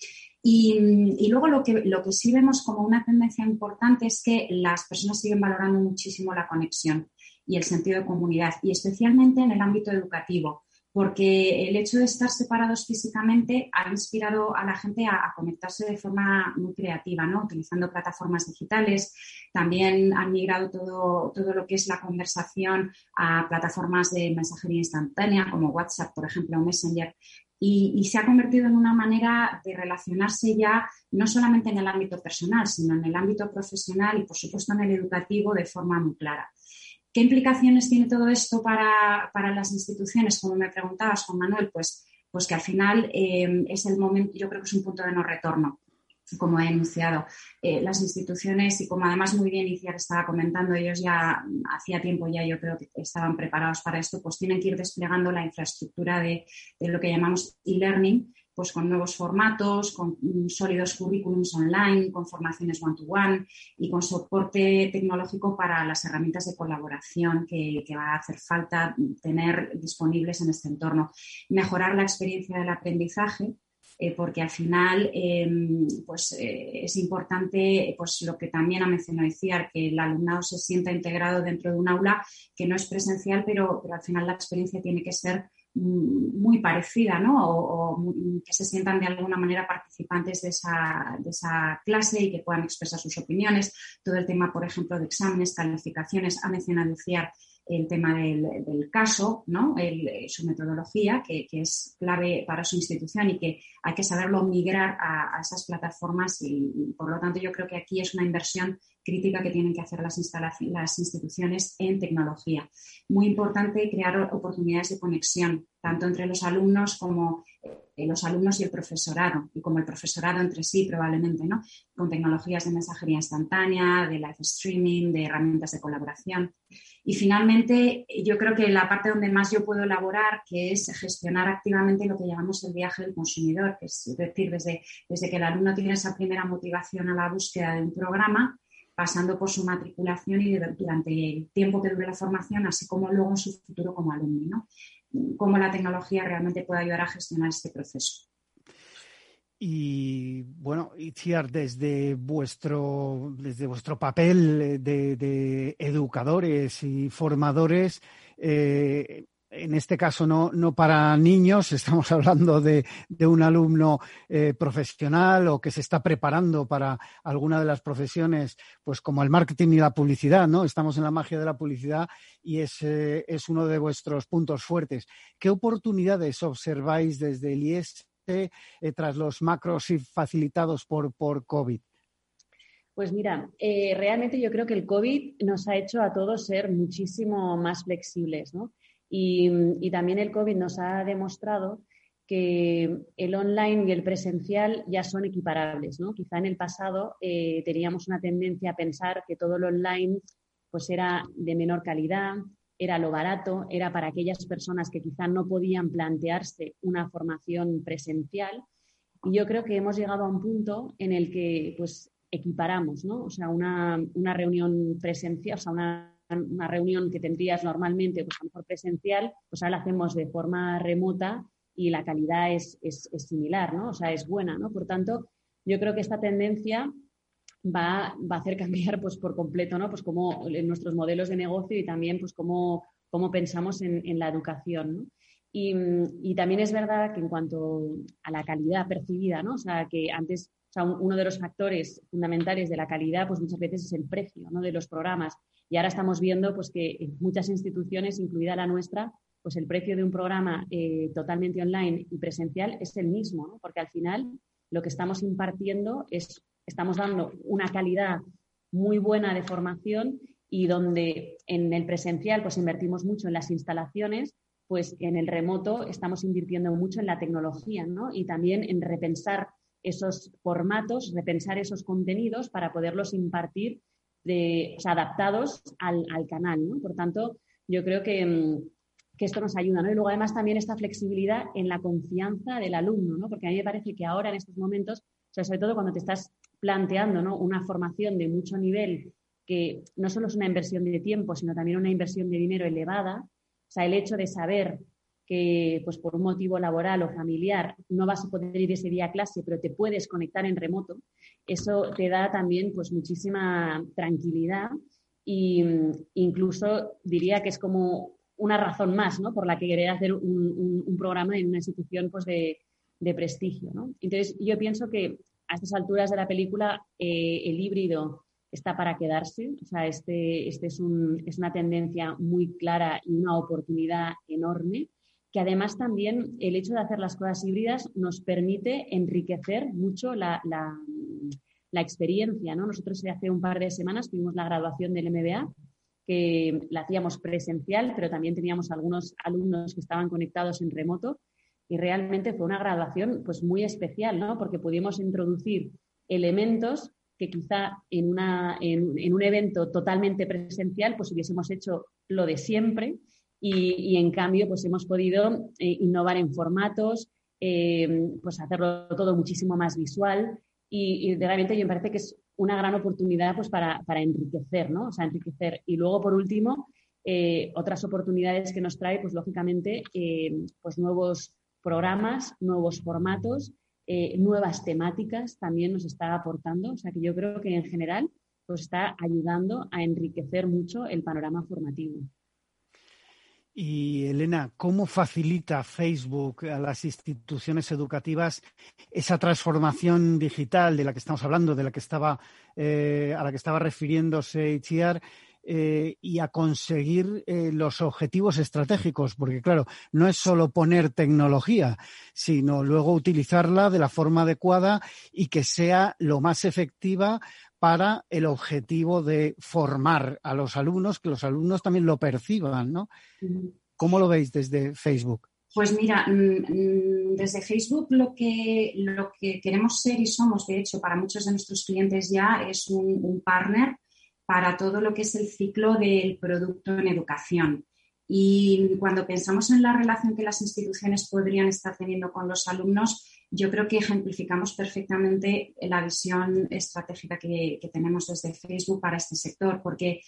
Y, luego lo que sí vemos como una tendencia importante es que las personas siguen valorando muchísimo la conexión y el sentido de comunidad, y especialmente en el ámbito educativo porque el hecho de estar separados físicamente ha inspirado a la gente a, conectarse de forma muy creativa, ¿no? utilizando plataformas digitales. También han migrado todo, todo lo que es la conversación a plataformas de mensajería instantánea como WhatsApp, por ejemplo, o Messenger. Y, y, se ha convertido en una manera de relacionarse ya no solamente en el ámbito personal, sino en el ámbito profesional y, por supuesto, en el educativo de forma muy clara. ¿Qué implicaciones tiene todo esto para, las instituciones? Como me preguntabas, Juan Manuel, pues, pues que al final eh, es el momento, yo creo que es un punto de no retorno, como he enunciado. Eh, las instituciones, y como además muy bien Iciar estaba comentando, ellos ya hacía tiempo ya yo creo que estaban preparados para esto, pues tienen que ir desplegando la infraestructura de, de lo que llamamos e-learning, pues con nuevos formatos, con sólidos currículums online, con formaciones one-to-one y con soporte tecnológico para las herramientas de colaboración que, va a hacer falta tener disponibles en este entorno. Mejorar la experiencia del aprendizaje, eh, porque al final em, pues, eh, es importante pues, lo que también ha mencionado Iciar, que el alumnado se sienta integrado dentro de un aula que no es presencial, pero al final la experiencia tiene que ser muy parecida, ¿no? O, que se sientan de alguna manera participantes de esa, de esa, clase y que puedan expresar sus opiniones. Todo el tema, por ejemplo, de exámenes, calificaciones, ha mencionado el tema del, caso, ¿no? Eh, su metodología, que, es clave para su institución y que hay que saberlo migrar a, esas plataformas y, por lo tanto, yo creo que aquí es una inversión crítica que tienen que hacer las, las instituciones en tecnología. Muy importante crear oportunidades de conexión, tanto entre los alumnos como los alumnos y el profesorado, y como el profesorado entre sí probablemente, ¿no? Con tecnologías de mensajería instantánea, de live streaming, de herramientas de colaboración. Y finalmente, yo creo que la parte donde más yo puedo elaborar, que es gestionar activamente lo que llamamos el viaje del consumidor, que es decir, desde, desde que el alumno tiene esa primera motivación a la búsqueda de un programa, pasando por su matriculación y durante el tiempo que dure la formación, así como luego en su futuro como alumno, ¿no? Cómo la tecnología realmente puede ayudar a gestionar este proceso. Y bueno, Itziar, desde vuestro, desde vuestro papel de, educadores y formadores, eh, en este caso no, no, para niños, estamos hablando de, un alumno eh, profesional o que se está preparando para alguna de las profesiones, pues como el marketing y la publicidad, ¿no? Estamos en la magia de la publicidad y es, eh, es uno de vuestros puntos fuertes. ¿Qué oportunidades observáis desde el IES eh, tras los macros facilitados por, por COVID? Pues mira, eh, realmente yo creo que el COVID nos ha hecho a todos ser muchísimo más flexibles, ¿no? Y, también el COVID nos ha demostrado que el online y el presencial ya son equiparables, ¿no? Quizá en el pasado eh, teníamos una tendencia a pensar que todo lo online pues era de menor calidad, era lo barato, era para aquellas personas que quizá no podían plantearse una formación presencial. Y yo creo que hemos llegado a un punto en el que pues equiparamos, ¿no? O sea, una, reunión presencial, o sea, una, reunión que tendrías normalmente, pues a lo mejor presencial, pues ahora la hacemos de forma remota y la calidad es, es, similar, ¿no? O sea, es buena, ¿no? Por tanto, yo creo que esta tendencia va, va, a hacer cambiar pues, por completo ¿no? pues como nuestros modelos de negocio y también pues, cómo, cómo pensamos en, en, la educación. ¿no? Y, también es verdad que en cuanto a la calidad percibida, ¿no? o sea, que antes o sea, uno de los factores fundamentales de la calidad pues muchas veces es el precio ¿no? de los programas. Y ahora estamos viendo pues, que en muchas instituciones, incluida la nuestra, pues el precio de un programa eh, totalmente online y presencial es el mismo, ¿no? porque al final lo que estamos impartiendo es estamos dando una calidad muy buena de formación y donde en el presencial pues invertimos mucho en las instalaciones, pues en el remoto estamos invirtiendo mucho en la tecnología ¿no? y también en repensar esos formatos, repensar esos contenidos para poderlos impartir adaptados al, canal. ¿no? Por tanto, yo creo que, mm, que, esto nos ayuda. ¿no? Y luego además también esta flexibilidad en la confianza del alumno, ¿no? porque a mí me parece que ahora en estos momentos, sobre todo cuando te estás planteando una formación de mucho nivel que no solo es una inversión de tiempo, sino también una inversión de dinero elevada. O sea, el hecho de saber que pues, por un motivo laboral o familiar no vas a poder ir ese día a clase, pero te puedes conectar en remoto, eso te da también pues, muchísima tranquilidad e incluso diría que es como una razón más ¿no? por la que querer hacer un, programa en una institución pues, de, de prestigio. ¿no? Entonces, yo pienso que a estas alturas de la película eh, el híbrido está para quedarse. O sea, este, este es, una tendencia muy clara y una oportunidad enorme, que además también el hecho de hacer las cosas híbridas nos permite enriquecer mucho la, experiencia. ¿no? Nosotros hace un par de semanas tuvimos la graduación del MBA, que la hacíamos presencial, pero también teníamos algunos alumnos que estaban conectados en remoto y realmente fue una graduación pues muy especial, ¿no? Porque pudimos introducir elementos que quizá en, una, en, un evento totalmente presencial pues hubiésemos hecho lo de siempre y, en cambio pues hemos podido eh, innovar en formatos, eh, pues hacerlo todo muchísimo más visual y, realmente yo me parece que es una gran oportunidad pues para, para enriquecer, ¿no? O sea, enriquecer. Y luego, por último, eh, otras oportunidades que nos trae, pues lógicamente, pues nuevos programas, nuevos formatos, nuevas temáticas también nos está aportando. O sea que yo creo que en general pues está ayudando a enriquecer mucho el panorama formativo. Y Elena, ¿cómo facilita Facebook a las instituciones educativas esa transformación digital de la que estamos hablando, de la que estaba, eh, a la que estaba refiriéndose Itziar? eh, y a conseguir eh, los objetivos estratégicos, porque claro, no es solo poner tecnología, sino luego utilizarla de la forma adecuada y que sea lo más efectiva para el objetivo de formar a los alumnos, que los alumnos también lo perciban, ¿no? ¿Cómo lo veis desde Facebook? Pues mira, mm, mm, desde Facebook lo que, lo que queremos ser y somos, de hecho, para muchos de nuestros clientes ya es un, partner para todo lo que es el ciclo del producto en educación. Y cuando pensamos en la relación que las instituciones podrían estar teniendo con los alumnos, yo creo que ejemplificamos perfectamente la visión estratégica que, tenemos desde Facebook para este sector, porque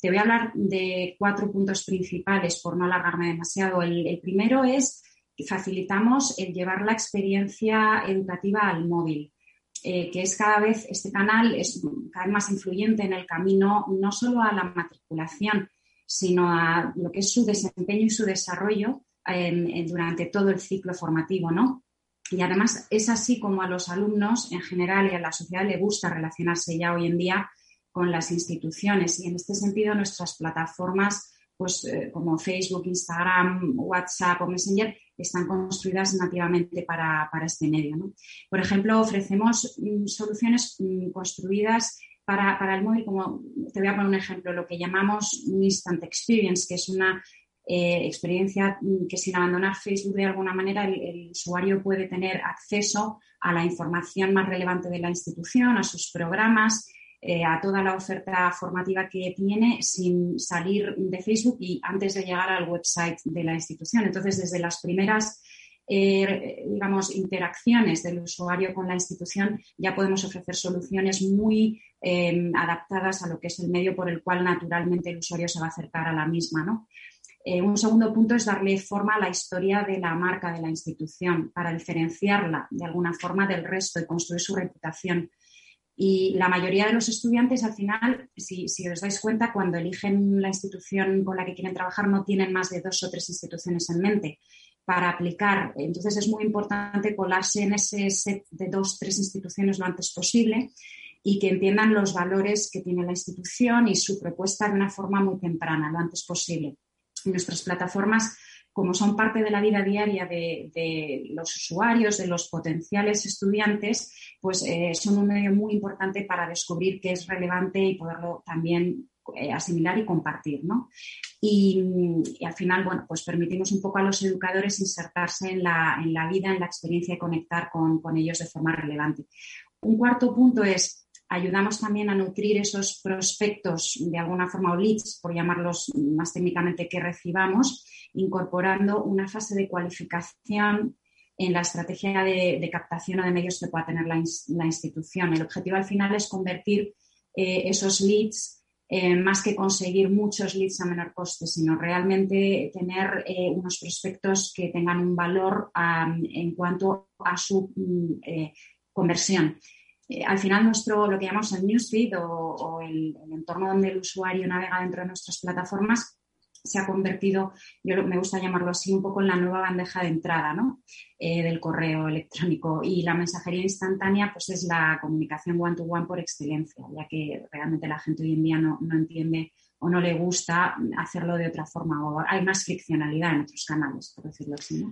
te voy a hablar de cuatro puntos principales por no alargarme demasiado. El, primero es que facilitamos el llevar la experiencia educativa al móvil. Eh, que es cada vez, este canal es cada vez más influyente en el camino no solo a la matriculación, sino a lo que es su desempeño y su desarrollo durante todo el ciclo formativo, ¿no? Y además es así como a los alumnos en general y a la sociedad le gusta relacionarse ya hoy en día con las instituciones. Y en este sentido, nuestras plataformas, pues eh, como Facebook, Instagram, WhatsApp o Messenger, están construidas nativamente para, este medio. Por ejemplo, ofrecemos mm, soluciones mm, construidas para, el móvil, como te voy a poner un ejemplo, lo que llamamos Instant Experience, que es una eh, experiencia que sin abandonar Facebook de alguna manera el, usuario puede tener acceso a la información más relevante de la institución, a sus programas, eh, a toda la oferta formativa que tiene sin salir de Facebook y antes de llegar al website de la institución. Entonces, desde las primeras eh, digamos, interacciones del usuario con la institución, ya podemos ofrecer soluciones muy adaptadas a lo que es el medio por el cual naturalmente el usuario se va a acercar a la misma. Eh, un segundo punto es darle forma a la historia de la marca de la institución para diferenciarla de alguna forma del resto y construir su reputación. Y la mayoría de los estudiantes, al final, si, os dais cuenta, cuando eligen la institución con la que quieren trabajar, no tienen más de dos o tres instituciones en mente para aplicar. Entonces, es muy importante colarse en ese set de dos, tres instituciones lo antes posible y que entiendan los valores que tiene la institución y su propuesta de una forma muy temprana, lo antes posible. En nuestras plataformas como son parte de la vida diaria de, los usuarios, de los potenciales estudiantes, pues eh, son un medio muy importante para descubrir qué es relevante y poderlo también eh, asimilar y compartir, Y, al final, bueno, pues permitimos un poco a los educadores insertarse en la, vida, en la experiencia y conectar con, con ellos de forma relevante. Un cuarto punto es ayudamos también a nutrir esos prospectos de alguna forma o leads, por llamarlos más técnicamente, que recibamos incorporando una fase de cualificación en la estrategia de, captación o de medios que pueda tener la, institución. El objetivo al final es convertir eh, esos leads, eh, más que conseguir muchos leads a menor coste, sino realmente tener eh, unos prospectos que tengan un valor en cuanto a su mm, conversión. al final, nuestro, lo que llamamos el newsfeed o, el, entorno donde el usuario navega dentro de nuestras plataformas se ha convertido, yo me gusta llamarlo así, un poco en la nueva bandeja de entrada eh, del correo electrónico. Y la mensajería instantánea pues es la comunicación one-to-one por excelencia, ya que realmente la gente hoy en día no, entiende o no le gusta hacerlo de otra forma o hay más friccionalidad en otros canales, por decirlo así.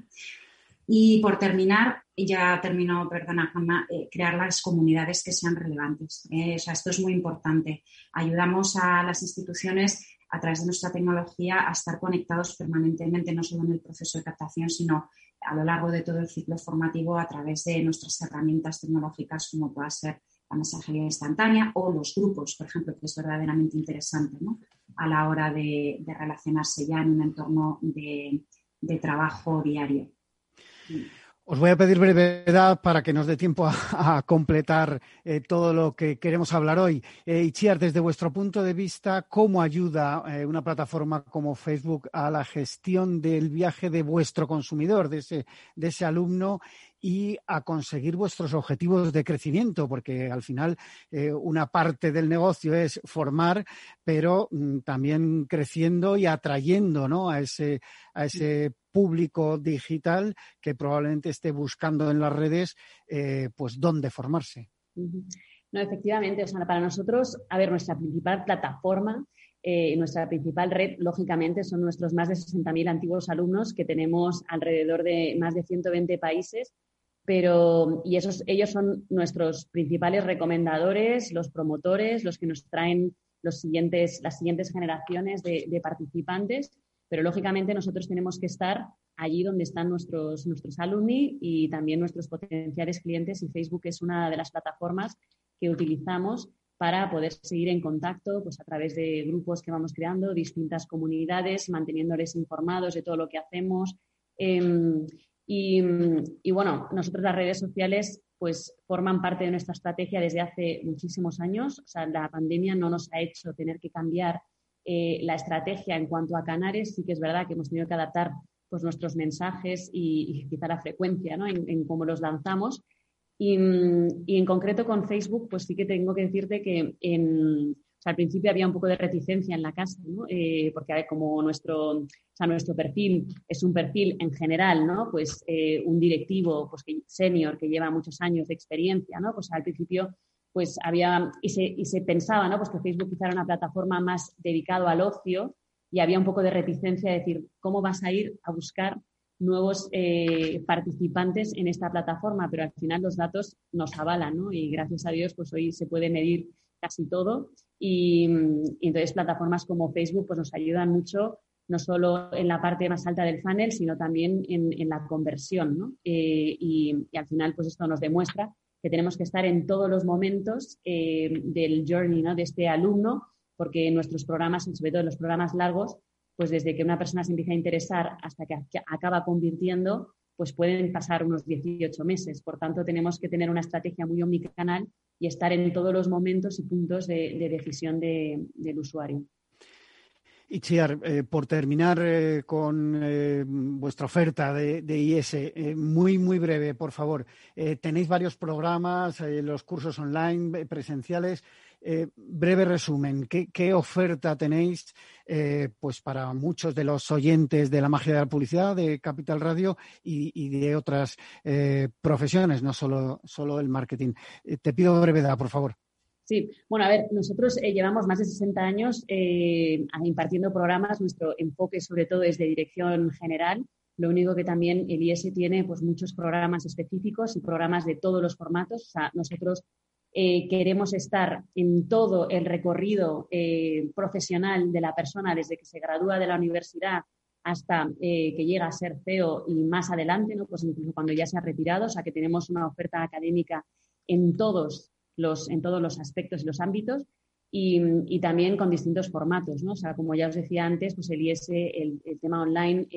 Y por terminar, ya termino, perdona eh, crear las comunidades que sean relevantes. Eh, esto es muy importante. Ayudamos a las instituciones a través de nuestra tecnología a estar conectados permanentemente, no solo en el proceso de captación, sino a lo largo de todo el ciclo formativo a través de nuestras herramientas tecnológicas como pueda ser la mensajería instantánea o los grupos, por ejemplo, que es verdaderamente interesante a la hora de, relacionarse ya en un entorno de, trabajo diario. Os voy a pedir brevedad para que nos dé tiempo a, completar eh, todo lo que queremos hablar hoy. Eh, Ichiar, desde vuestro punto de vista, ¿cómo ayuda eh, una plataforma como Facebook a la gestión del viaje de vuestro consumidor, de ese, de ese alumno y a conseguir vuestros objetivos de crecimiento, porque al final eh, una parte del negocio es formar, pero mm, también creciendo y atrayendo ¿no? a, ese, a ese público digital que probablemente esté buscando en las redes eh, pues dónde formarse. No, efectivamente, o para nosotros, a ver, nuestra principal plataforma eh, nuestra principal red, lógicamente, son nuestros más de 60.000 antiguos alumnos que tenemos alrededor de más de 120 países. Pero, y esos, ellos son nuestros principales recomendadores, los promotores, los que nos traen los siguientes, las siguientes generaciones de participantes. Pero, lógicamente, nosotros tenemos que estar allí donde están nuestros, nuestros alumni y también nuestros potenciales clientes y Facebook es una de las plataformas que utilizamos para poder seguir en contacto pues, a través de grupos que vamos creando, distintas comunidades, manteniéndoles informados de todo lo que hacemos. Em, y, y, bueno, nosotros las redes sociales pues forman parte de nuestra estrategia desde hace muchísimos años. O sea, la pandemia no nos ha hecho tener que cambiar eh, la estrategia en cuanto a canales. Sí que es verdad que hemos tenido que adaptar pues, nuestros mensajes y, quizá la frecuencia ¿no? en, cómo los lanzamos. Y, en concreto con Facebook, pues sí que tengo que decirte que al principio había un poco de reticencia en la casa, ¿no? eh, porque como nuestro, o sea, nuestro perfil es un perfil en general, ¿no? Pues eh, un directivo pues, senior que lleva muchos años de experiencia, ¿no? Pues al principio pues había, y se, y se pensaba, ¿no? Pues que Facebook quizá era una plataforma más dedicado al ocio y había un poco de reticencia de decir, ¿cómo vas a ir a buscar nuevos eh, participantes en esta plataforma? Pero al final los datos nos avalan, ¿no? Y gracias a Dios, pues hoy se puede medir casi todo. Y, entonces plataformas como Facebook pues nos ayudan mucho no solo en la parte más alta del funnel, sino también en, la conversión. ¿no? Eh, y, al final, pues esto nos demuestra que tenemos que estar en todos los momentos eh, del journey ¿no? de este alumno porque nuestros programas, sobre todo los programas largos, pues desde que una persona se empieza a interesar hasta que acaba convirtiendo, pues pueden pasar unos 18 meses. Por tanto, tenemos que tener una estrategia muy omnicanal y estar en todos los momentos y puntos de, decisión del usuario. Y Chiar, eh, por terminar eh, con eh, vuestra oferta de, de IS, muy, muy breve, por favor. tenéis varios programas, los cursos online, presenciales. Eh, breve resumen, ¿qué, oferta tenéis eh, pues para muchos de los oyentes de la magia de la publicidad de Capital Radio y, de otras eh, profesiones, no solo, solo el marketing? te pido brevedad, por favor. Sí, bueno, a ver, nosotros llevamos más de 60 años impartiendo programas. Nuestro enfoque, sobre todo, es de dirección general. Lo único que también el IS tiene pues muchos programas específicos y programas de todos los formatos. O sea, nosotros eh, queremos estar en todo el recorrido eh, profesional de la persona desde que se gradúa de la universidad hasta eh, que llega a ser CEO y más adelante, ¿no? pues incluso cuando ya se ha retirado, o sea que tenemos una oferta académica en todos los, en todos los aspectos y los ámbitos y, también con distintos formatos, ¿no? O sea, como ya os decía antes, pues el IS, el, tema online,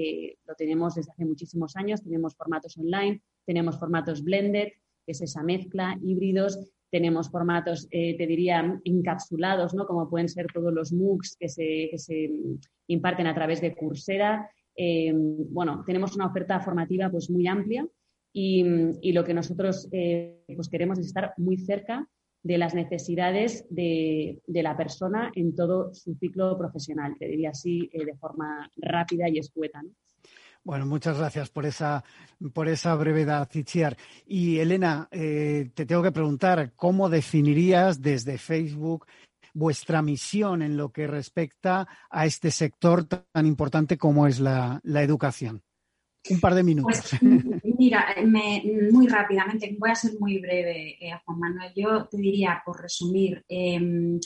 lo tenemos desde hace muchísimos años, tenemos formatos online, tenemos formatos blended, que es esa mezcla, híbridos, tenemos formatos, eh, te diría, encapsulados, ¿no? como pueden ser todos los MOOCs que se, imparten a través de Coursera. Eh, bueno, tenemos una oferta formativa pues, muy amplia y, lo que nosotros eh, pues queremos es estar muy cerca de las necesidades de, la persona en todo su ciclo profesional, te diría así de forma rápida y escueta. ¿no? Bueno, muchas gracias por esa, por esa brevedad, Itziar. Y Elena, eh, te tengo que preguntar, ¿cómo definirías desde Facebook vuestra misión en lo que respecta a este sector tan importante como es la, educación? Un par de minutos. Pues, mira, muy rápidamente, voy a ser muy breve, eh, Juan Manuel. Yo te diría, por resumir, em,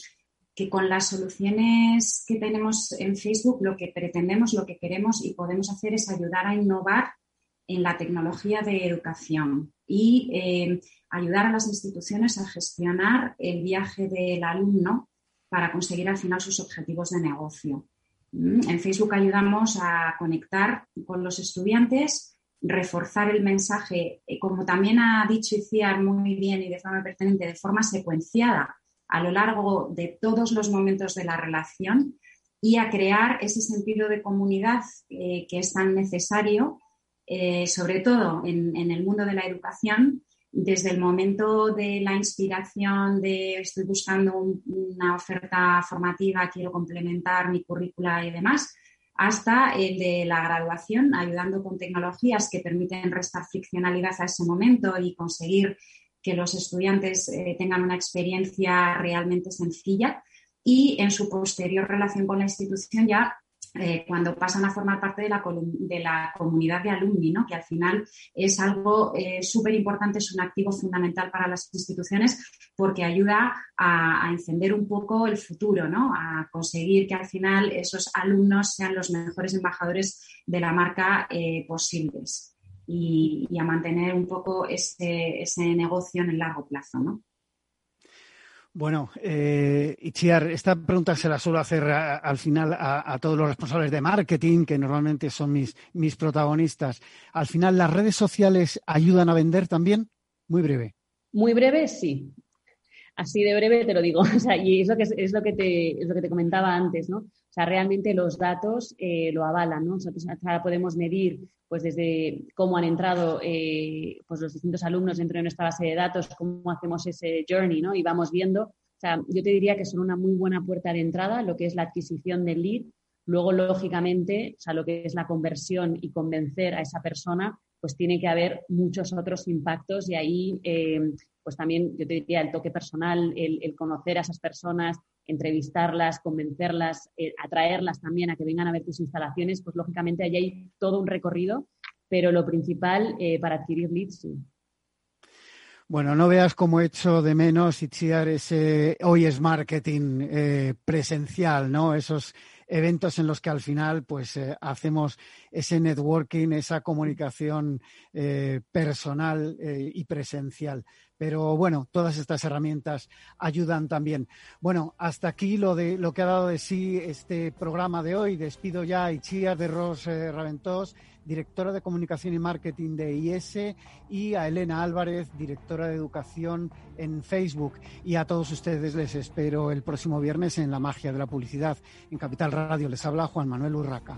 que con las soluciones que tenemos en Facebook lo que pretendemos, lo que queremos y podemos hacer es ayudar a innovar en la tecnología de educación y eh, ayudar a las instituciones a gestionar el viaje del alumno para conseguir al final sus objetivos de negocio. Mm, en Facebook ayudamos a conectar con los estudiantes, reforzar el mensaje, eh, como también ha dicho Iciar muy bien y de forma pertinente, de forma secuenciada a lo largo de todos los momentos de la relación y a crear ese sentido de comunidad eh, que es tan necesario, eh, sobre todo en, el mundo de la educación, desde el momento de la inspiración de estoy buscando una oferta formativa, quiero complementar mi currícula y demás, hasta el de la graduación, ayudando con tecnologías que permiten restar friccionalidad a ese momento y conseguir que los estudiantes eh, tengan una experiencia realmente sencilla. y en su posterior relación con la institución ya eh, cuando pasan a formar parte de la, de la comunidad de alumni, ¿no? que al final es algo eh, súper importante, es un activo fundamental para las instituciones porque ayuda a, encender un poco el futuro, ¿no? a conseguir que al final esos alumnos sean los mejores embajadores de la marca eh, posibles y, y, a mantener un poco ese, ese negocio en el largo plazo. ¿no? Bueno, eh, Itziar, esta pregunta se la suelo hacer al final a, todos los responsables de marketing, que normalmente son mis, mis protagonistas. Al final, ¿las redes sociales ayudan a vender también? Muy breve. Muy breve, sí. Así de breve te lo digo. y es lo que, es lo que, te, es lo que te comentaba antes, ¿no? Realmente los datos eh, lo avalan, ¿no? Nosotros ahora podemos medir pues desde cómo han entrado eh, pues los distintos alumnos dentro de nuestra base de datos, cómo hacemos ese journey, ¿no? Y vamos viendo. O sea, yo te diría que son una muy buena puerta de entrada, lo que es la adquisición del lead. Luego, lógicamente, o sea, lo que es la conversión y convencer a esa persona, pues tiene que haber muchos otros impactos y ahí, eh, pues también yo te diría el toque personal, el, conocer a esas personas, entrevistarlas, convencerlas, eh, atraerlas también a que vengan a ver tus instalaciones, pues lógicamente ahí hay todo un recorrido, pero lo principal eh, para adquirir leads, sí. Bueno, no veas cómo he hecho de menos, Itziar, ese hoy es marketing eh, presencial, ¿no? Esos eventos en los que al final pues hacemos ese networking, esa comunicación personal y presencial. Pero bueno, todas estas herramientas ayudan también. Bueno, hasta aquí lo de lo que ha dado de sí este programa de hoy. Despido ya a Ichia de Ros Raventós directora de Comunicación y Marketing de IS, y a Elena Álvarez, directora de Educación en Facebook. Y a todos ustedes les espero el próximo viernes en La Magia de la Publicidad. En Capital Radio les habla Juan Manuel Urraca.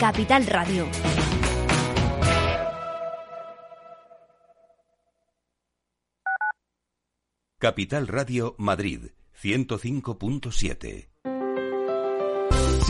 Capital Radio. Capital Radio Madrid 105.7